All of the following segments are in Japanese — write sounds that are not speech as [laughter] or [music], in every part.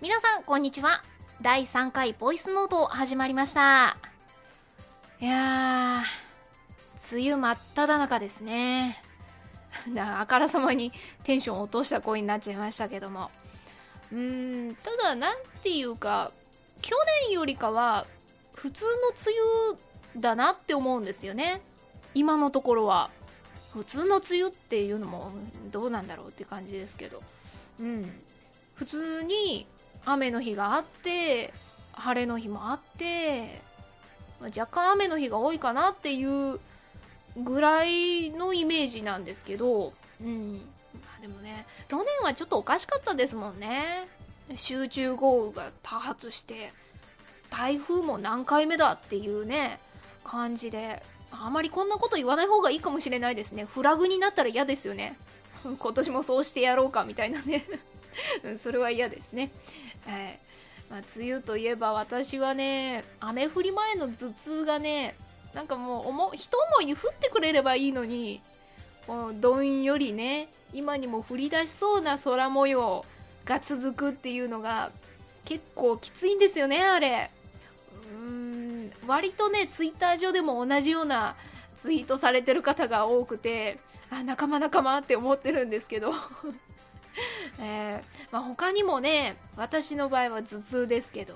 皆さんこんにちは。第3回ボイスノート始まりました。いやー梅雨真っ只中ですね。[laughs] だからあからさまにテンション落とした声になっちゃいましたけども。うーんただなんていうか去年よりかは普通の梅雨だなって思うんですよね。今のところは。普通の梅雨っていうのもどうなんだろうって感じですけど。うん。普通に雨の日があって晴れの日もあって若干雨の日が多いかなっていうぐらいのイメージなんですけど、うん、でもね去年はちょっとおかしかったですもんね。集中豪雨が多発して台風も何回目だっていうね感じで。あまりこんなこと言わない方がいいかもしれないですね。フラグになったら嫌ですよね。[laughs] 今年もそうしてやろうかみたいなね。[laughs] それは嫌ですね。はい。まあ、梅雨といえば私はね雨降り前の頭痛がねなんかもう思一思いに降ってくれればいいのにこうどんよりね今にも降り出しそうな空模様が続くっていうのが結構きついんですよねあれ。うん割とねツイッター上でも同じようなツイートされてる方が多くてあ仲間仲間って思ってるんですけど。[laughs] えー、まあ、他にもね私の場合は頭痛ですけど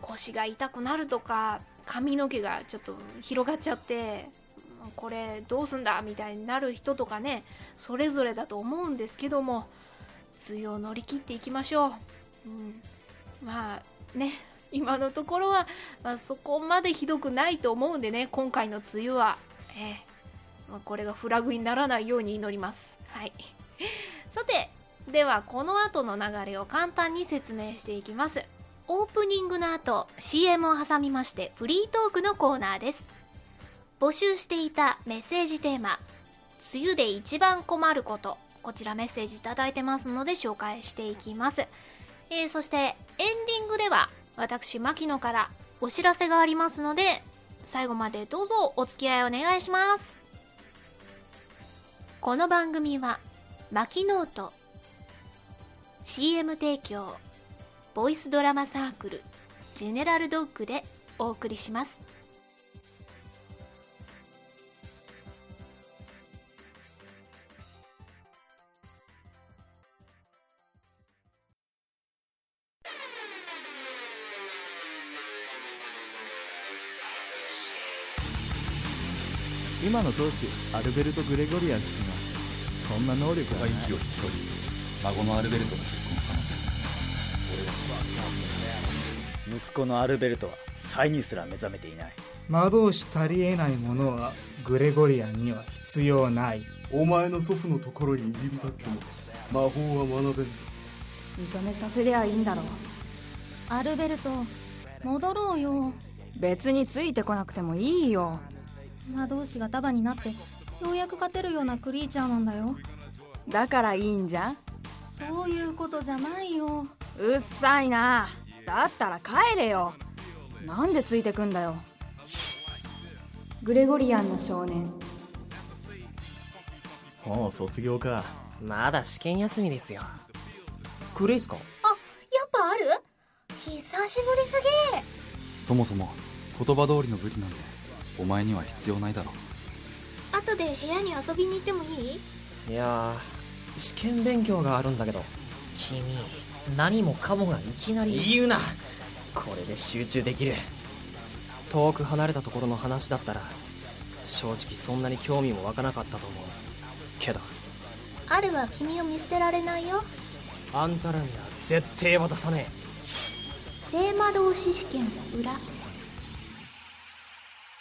腰が痛くなるとか髪の毛がちょっと広がっちゃってこれどうすんだみたいになる人とかねそれぞれだと思うんですけども梅雨を乗り切っていきましょう、うん、まあね今のところは、まあ、そこまでひどくないと思うんでね今回の梅雨は、えーまあ、これがフラグにならないように祈ります。はい。さてではこの後の流れを簡単に説明していきます。オープニングの後 CM を挟みましてフリートークのコーナーです。募集していたメッセージテーマ「梅雨で一番困ること」こちらメッセージ頂いてますので紹介していきます、えー、そしてエンディングでは私牧野からお知らせがありますので最後までどうぞお付き合いお願いします。この番組は「マキノート CM 提供ボイスドラマサークルジェネラルドッグでお送りします。今の当主アルベルト・グレゴリアン氏にはそんな能力はない孫のアルベルトが結婚した息子のアルベルトは才にすら目覚めていない。魔導士足りえないものはグレゴリアンには必要ない。お前の祖父のところに入り浸っても魔法は学べんぞ。認めさせりゃいいんだろう。アルベルト戻ろうよ。別についてこなくてもいいよ。魔導士が束になってようやく勝てるようなクリーチャーなんだよ。だからいいんじゃん。そういうことじゃないようっさいな。だったら帰れよ。なんでついてくんだよ。グレゴリアンの少年。もう卒業か。まだ試験休みですよ。クレイスか？あやっぱある？久しぶりすぎそもそも言葉通りの武器なんてお前には必要ないだろ。後で部屋に遊びに行ってもいい？いや試験勉強があるんだけど君何もかもがいきなり。言うな。これで集中できる。遠く離れたところの話だったら正直そんなに興味も湧かなかったと思う。けど。アルは君を見捨てられないよ。あんたらには絶対渡さねえ。聖魔導士試験裏。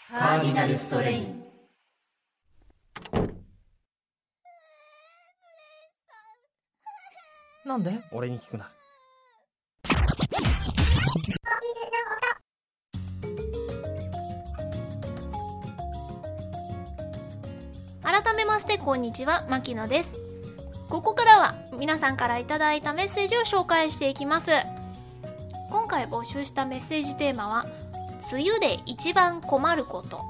カーディナルストレイン。なんで？俺に聞くな。めましてこんにちは牧野です。ここからは皆さんからいただいたメッセージを紹介していきます。今回募集したメッセージテーマは梅雨で一番困ること。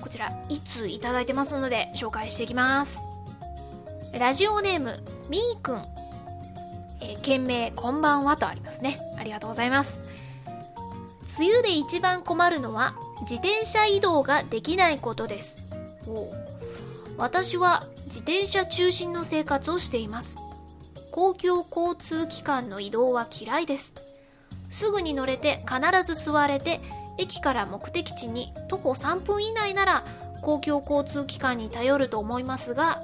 こちらいついただいてますので紹介していきます。ラジオネームみーくん、えー、件名こんばんはとありますね。ありがとうございます。梅雨で一番困るのは自転車移動ができないことです。私は自転車中心の生活をしています。公共交通機関の移動は嫌いです。すぐに乗れて必ず座れて駅から目的地に徒歩3分以内なら公共交通機関に頼ると思いますが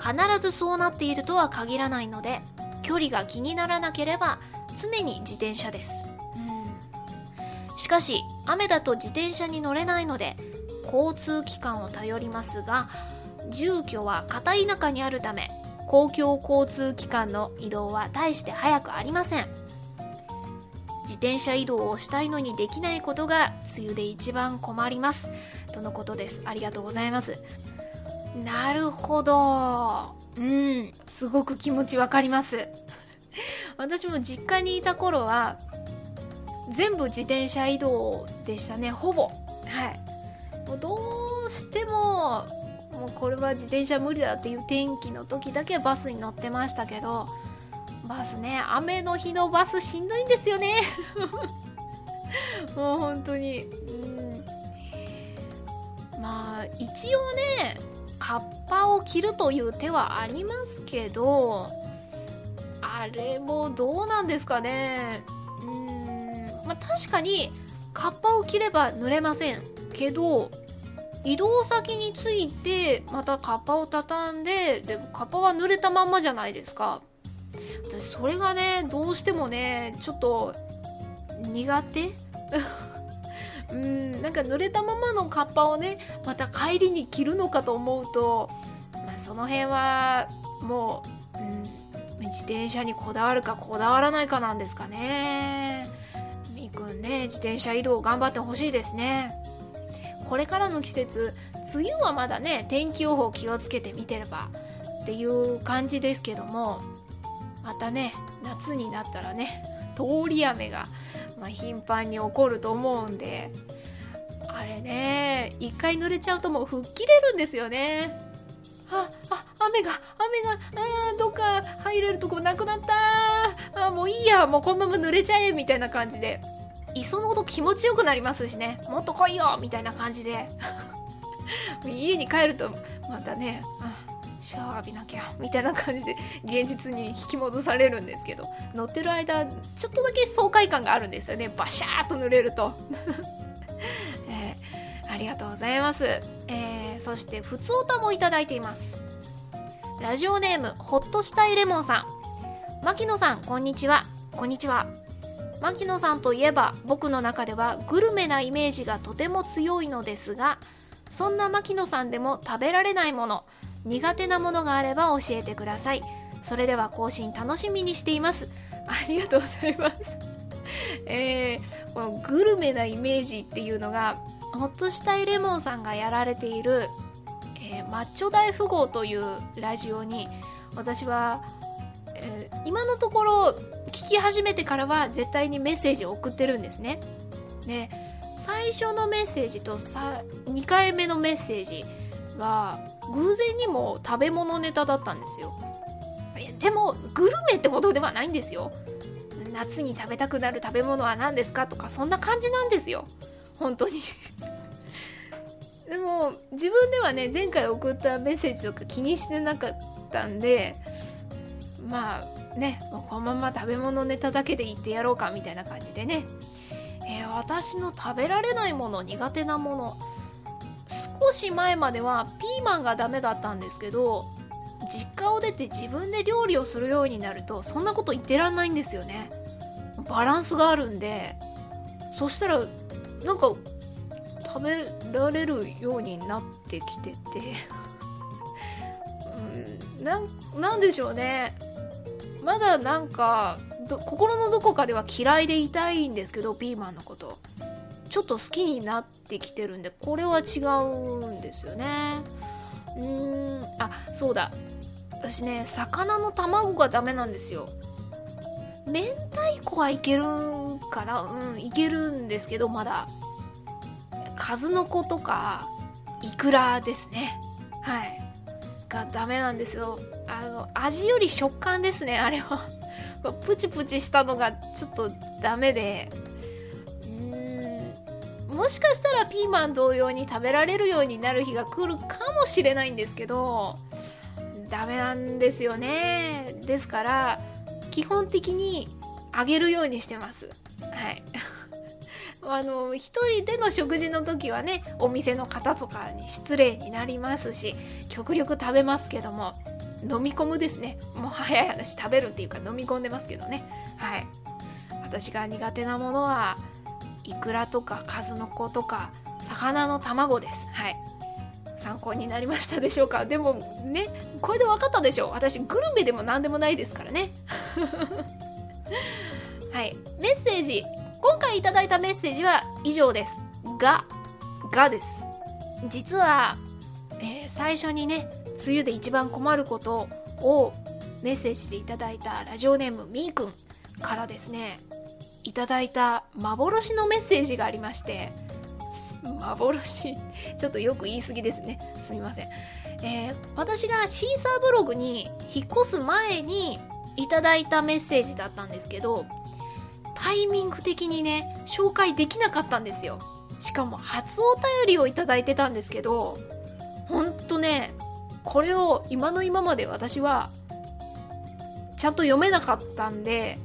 必ずそうなっているとは限らないので距離が気にならなければ常に自転車です。しかし雨だと自転車に乗れないので交通機関を頼りますが住居は片田舎にあるため公共交通機関の移動は大して早くありません。自転車移動をしたいのにできないことが梅雨で一番困ります。とのことです。ありがとうございます。なるほど。うん。すごく気持ちわかります。[laughs] 私も実家にいた頃は全部自転車移動でしたね。ほぼ。はい。もうどうしてもこれは自転車無理だっていう天気の時だけバスに乗ってましたけどバスね雨の日のバスしんどいんですよね。[laughs] もう本当に。うん。まあ一応ねカッパを着るという手はありますけどあれもどうなんですかね。うん。まあ確かにカッパを着れば濡れませんけど移動先に着いてまたカッパを畳んででもカッパは濡れたまんまじゃないですか。私それがねどうしてもねちょっと苦手。[laughs] うんなんか濡れたままのカッパをねまた帰りに着るのかと思うと、まあ、その辺はもう、うん、自転車にこだわるかこだわらないかなんですかね。みーくんね自転車移動頑張ってほしいですね。これからの季節梅雨はまだね天気予報気をつけて見てればっていう感じですけどもまたね夏になったらね通り雨が、まあ、頻繁に起こると思うんであれね一回濡れちゃうともう吹っ切れるんですよね。ああ雨が雨があどっか入れるとこなくなったあもういいやもうこのまま濡れちゃえみたいな感じで。いっそのこと気持ちよくなりますしね。もっと来いよみたいな感じで。[laughs] 家に帰るとまたねシャワー浴びなきゃみたいな感じで現実に引き戻されるんですけど。乗ってる間ちょっとだけ爽快感があるんですよね。バシャーっと濡れると、[laughs] えー、ありがとうございます、えー、そしてふつおたもいただいています。ラジオネームほっとしたいレモンさん。牧野さんこんにちは。こんにちは。牧野さんといえば僕の中ではグルメなイメージがとても強いのですがそんな牧野さんでも食べられないもの苦手なものがあれば教えてください。それでは更新楽しみにしています。ありがとうございます。[laughs] えー、このグルメなイメージっていうのがほっとしたいレモンさんがやられている、えー、マッチョ大富豪というラジオに私は、えー、今のところ聞き始めてからは絶対にメッセージを送ってるんですね。で最初のメッセージとさ2回目のメッセージが偶然にも食べ物ネタだったんですよ。でもグルメってほどではないんですよ。夏に食べたくなる食べ物は何ですかとかそんな感じなんですよ。本当に。でも自分ではね前回送ったメッセージとか気にしてなかったんでまあねこのまま食べ物ネタだけで言ってやろうかみたいな感じでね、えー、私の食べられないもの苦手なもの。少し前まではピーマンがダメだったんですけど実家を出て自分で料理をするようになるとそんなこと言ってらんないんですよね。バランスがあるんで。そしたらなんか食べられるようになってきてて。うんななんでしょうね。まだなんか心のどこかでは嫌いでいたいんですけどピーマンのこと。ちょっと好きになってきてるんでこれは違うんですよね。うーんあそうだ。私ね魚の卵がダメなんですよ。明太子はいけるかな？うんいけるんですけどまだ。数の子とかイクラですね。はい。がダメなんですよ。あの味より食感ですねあれは。プチプチしたのがちょっとダメで。うん。もしかしたらピーマン同様に食べられるようになる日が来るかもしれないんですけどダメなんですよね。ですから基本的にあげるようにしてます。はい。あの一人での食事の時はねお店の方とかに失礼になりますし極力食べますけども飲み込むですね。もう早い話食べるっていうか飲み込んでますけどね。はい。私が苦手なものはイクラとか数の子とか魚の卵です。はい。参考になりましたでしょうか？でもねこれで分かったでしょう。私グルメでも何でもないですからね。[laughs] はい。メッセージ今回いただいたメッセージは以上です。ががです。実は、えー最初にね梅雨で一番困ることをメッセージでいただいたラジオネームみーくんからですねいただいた幻のメッセージがありまして幻？ちょっとよく言い過ぎですね。すみません、えー私がシーサーブログに引っ越す前にいただいたメッセージだったんですけどタイミング的にね紹介できなかったんですよ。しかも初お便りをいただいてたんですけどほんとねこれを今の今まで私はちゃんと読めなかったんで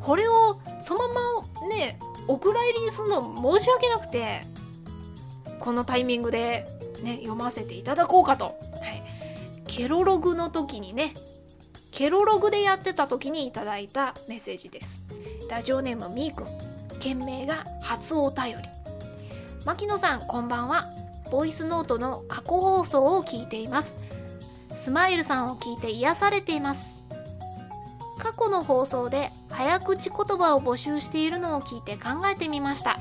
これをそのままねお蔵入りにするの申し訳なくてこのタイミングでね読ませていただこうかと、はい、ケロログの時にねケロログでやってた時にいただいたメッセージです。ラジオネームみーくん。件名が初お便り。牧野さんこんばんは。ボイスノートの過去放送を聞いています。スマイルさんを聞いて癒されています。過去の放送で早口言葉を募集しているのを聞いて考えてみました。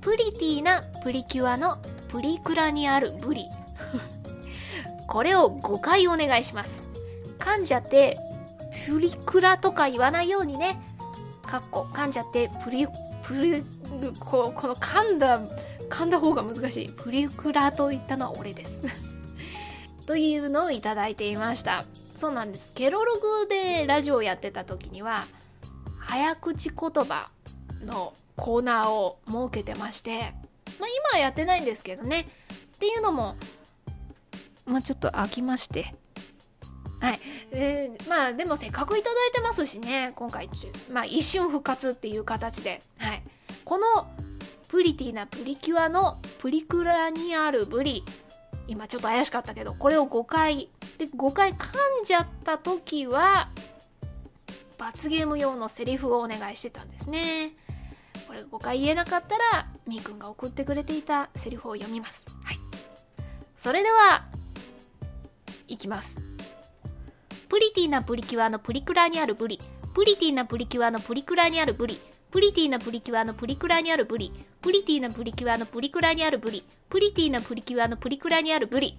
プリティなプリキュアのプリクラにあるブリ。[laughs] これを5回お願いします。噛んじゃってプリクラとか言わないようにね。かっこ噛んじゃってプリプリここの噛んだ噛んだ方が難しい。プリクラと言ったのは俺です。[laughs] というのをいただいていました。そうなんです。ケロログでラジオをやってた時には早口言葉のコーナーを設けてましてまあ今はやってないんですけどね。っていうのもまあちょっと飽きまして、えーまあでもせっかくいただいてますしね今回まあ一瞬復活っていう形で、はい、このプリティなプリキュアのプリクラにあるブリ。今ちょっと怪しかったけどこれを5回で5回噛んじゃった時は罰ゲーム用のセリフをお願いしてたんですね。これ5回言えなかったらみーくんが送ってくれていたセリフを読みます。はい。それではいきます。プリティなプリキュアのプリクラにあるブリ。プリティなプリキュアのプリクラにあるブリ。プリティなプリキュアのプリクラにあるブリ。プリティなプリキュアのプリクラにあるブリ。プリティなプリキュアのプリクラにあるブリ。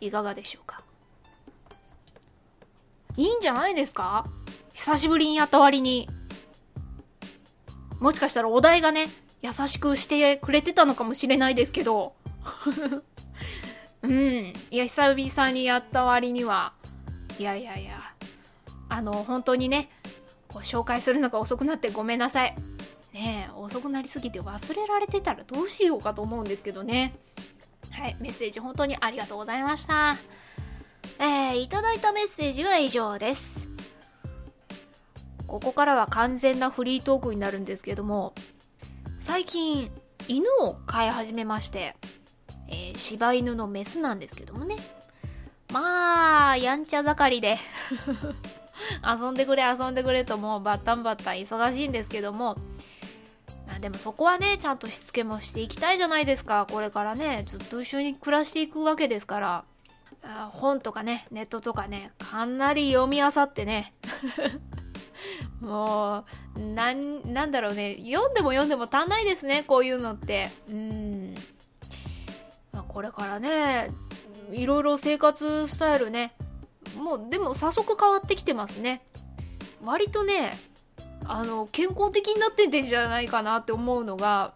いかがでしょうか？いいんじゃないですか？久しぶりにやった割に。もしかしたらお題がね優しくしてくれてたのかもしれないですけど。[laughs] うん。いや久々にやった割にはいやいやいや。あの本当にねこう紹介するのが遅くなってごめんなさい。ね遅くなりすぎて忘れられてたらどうしようかと思うんですけどね。はいメッセージ本当にありがとうございました。えー、いただいたメッセージは以上です。ここからは完全なフリートークになるんですけども最近犬を飼い始めまして、えー柴犬のメスなんですけどもね。まあやんちゃ盛りで。[laughs] 遊んでくれ遊んでくれともうバッタンバッタン忙しいんですけども。まあでもそこはねちゃんとしつけもしていきたいじゃないですか。これからねずっと一緒に暮らしていくわけですから。本とかねネットとかねかなり読み漁ってね。[laughs] もうなんなんだろうね。読んでも読んでも足んないですねこういうのって。うん、まあ、これからねいろいろ生活スタイルね。もうでも早速変わってきてますね。割とねあの健康的になってんじゃないかなって思うのが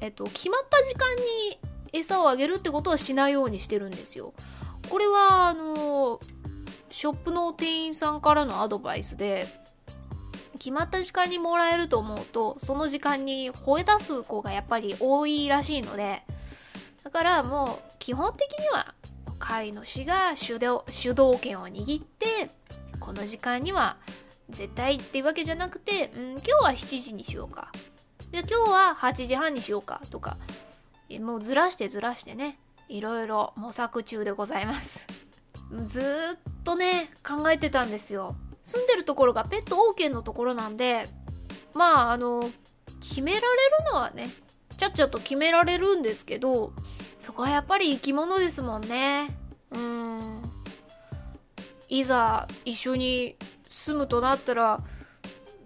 えっと決まった時間に餌をあげるってことはしないようにしてるんですよ。これはあのショップの店員さんからのアドバイスで決まった時間にもらえると思うとその時間に吠え出す子がやっぱり多いらしいのでだからもう基本的には飼い主が主導主導権を握ってこの時間には絶対っていうわけじゃなくて、うん、今日は7時にしようか。じゃ今日は8時半にしようかとか。もうずらしてずらしてね。いろいろ模索中でございます。[laughs] ずっとね考えてたんですよ。住んでるところがペット OK のところなんでまああの決められるのはねちゃっちゃと決められるんですけどそこはやっぱり生き物ですもんね。うん。いざ一緒に住むとなったら、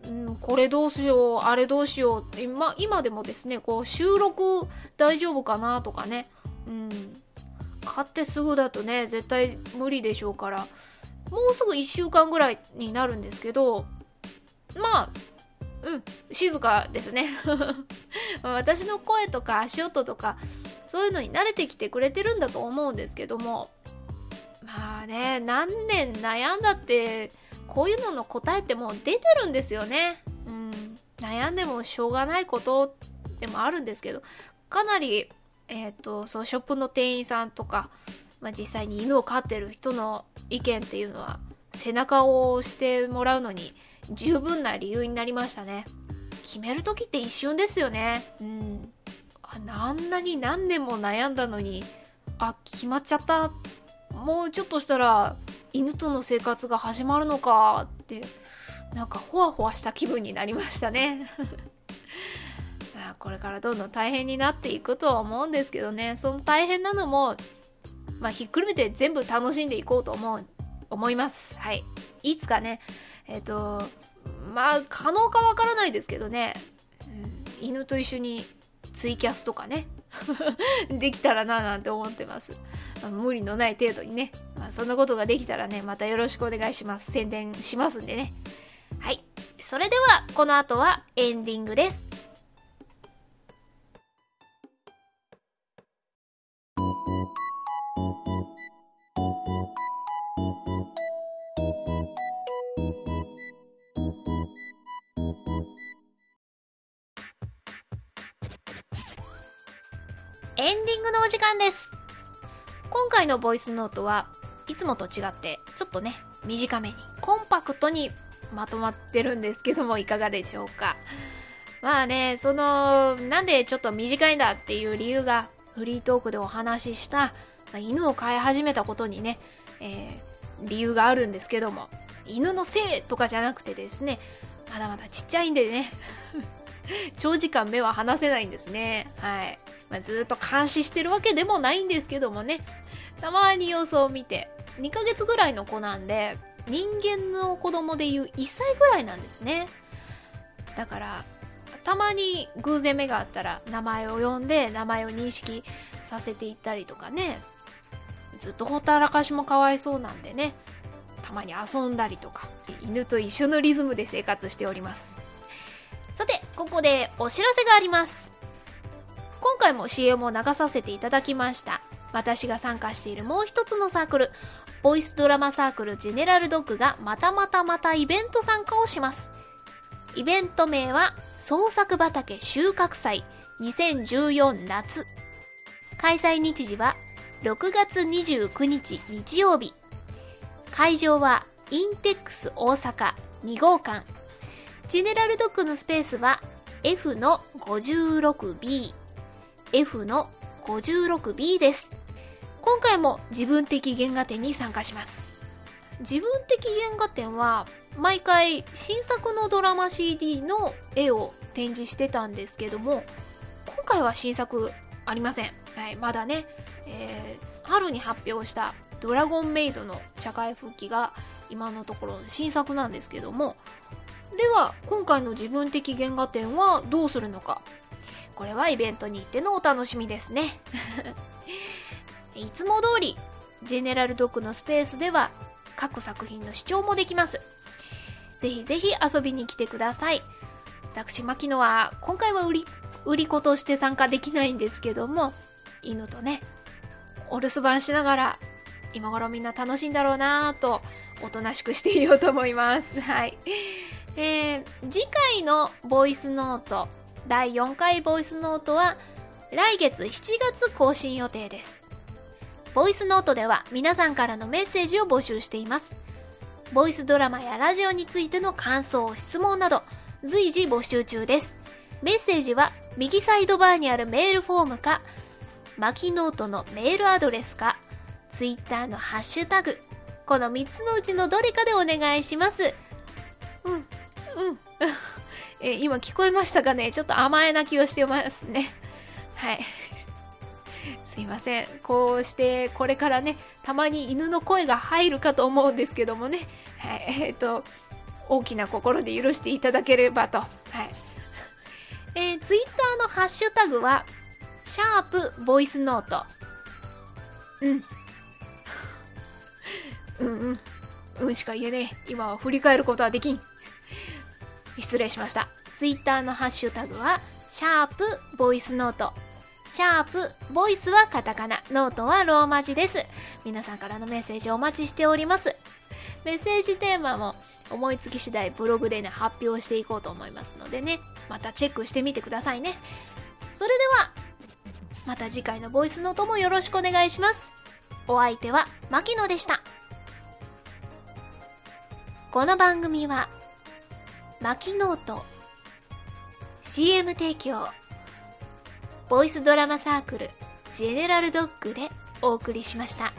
うん、これどうしようあれどうしようって今今でもですねこう収録大丈夫かなとかね。うん。買ってすぐだとね絶対無理でしょうから。もうすぐ1週間ぐらいになるんですけどまあうん静かですね。[laughs] 私の声とか足音とかそういうのに慣れてきてくれてるんだと思うんですけども。まあね何年悩んだってこういうのの答えってもう出てるんですよね。うん、悩んでもしょうがないことでもあるんですけど。かなり、えーと、そうショップの店員さんとか、まあ、実際に犬を飼ってる人の意見っていうのは背中を押してもらうのに十分な理由になりましたね。決める時って一瞬ですよね。うん。あんなに何年も悩んだのにあ決まっちゃったもうちょっとしたら犬との生活が始まるのかってなんかホワホワした気分になりましたね [laughs] これからどんどん大変になっていくとは思うんですけどねその大変なのも、まあ、ひっくるめて全部楽しんでいこうと思う思いますはいいつかねえっ、ー、とまあ可能かわからないですけどね、うん、犬と一緒にツイキャスとかね [laughs] できたらななんて思ってます無理のない程度にね、まあ、そんなことができたらね、またよろしくお願いします。宣伝しますんでね。はい。それでは、この後はエンディングです。エンディングのお時間です。今回のボイスノートはいつもと違ってちょっとね短めにコンパクトにまとまってるんですけどもいかがでしょうか。まあねそのなんでちょっと短いんだっていう理由がフリートークでお話しした、ま、犬を飼い始めたことにね、えー、理由があるんですけども犬のせいとかじゃなくてですねまだまだちっちゃいんでね [laughs] 長時間目は離せないんですね。はい。まあ、ずっと監視してるわけでもないんですけどもね。たまに様子を見て2ヶ月ぐらいの子なんで人間の子供でいう1歳ぐらいなんですね。だからたまに偶然目があったら名前を呼んで名前を認識させていったりとかね。ずっとほったらかしもかわいそうなんでね。たまに遊んだりとか。犬と一緒のリズムで生活しております。さてここでお知らせがあります。今回も CM を流させていただきました。私が参加しているもう一つのサークルボイスドラマサークルジェネラルドッグがまたまたまたイベント参加をします。イベント名は創作畑収穫祭2014夏。開催日時は6月29日日曜日。会場はインテックス大阪2号館。ジェネラルドッグのスペースは F の 56B F の 56B です。今回も自分的原画展に参加します。自分的原画展は毎回新作のドラマ CD の絵を展示してたんですけども今回は新作ありません、はい、まだね、えー、春に発表した「ドラゴンメイド」の社会復帰が今のところ新作なんですけどもでは今回の自分的原画展はどうするのかこれはイベントに行ってのお楽しみですね。いつも通りジェネラルドッグのスペースでは各作品の視聴もできます。ぜひぜひ遊びに来てください。私牧野は今回は売り売り子として参加できないんですけども犬とねお留守番しながら今頃みんな楽しいんだろうなぁとおとなしくしていようと思います。はい。えー、次回のボイスノート第4回ボイスノートは来月7月更新予定です。ボイスノートでは皆さんからのメッセージを募集しています。ボイスドラマやラジオについての感想質問など随時募集中です。メッセージは右サイドバーにあるメールフォームかマキノートのメールアドレスかツイッターのハッシュタグこの3つのうちのどれかでお願いします。うんうん。え今聞こえましたかね？ちょっと甘え泣きをしてますね。[laughs] はい。[laughs] すいません。こうしてこれからねたまに犬の声が入るかと思うんですけどもね。はい。[laughs] えっ、ー、と大きな心で許していただければと。はい。えー、ツイッターのハッシュタグはシャープボイスノート。うん。うんうん。うんしか言えねえ。今は振り返ることはできん。失礼しました。ツイッターのハッシュタグはシャープボイスノート。シャープボイスはカタカナ。ノートはローマ字です。皆さんからのメッセージお待ちしております。メッセージテーマも思いつき次第ブログでね発表していこうと思いますのでね。またチェックしてみてくださいね。それではまた次回のボイスノートもよろしくお願いします。お相手は牧野でした。この番組はマキノート CM 提供ボイスドラマサークルジェネラルドッグでお送りしました。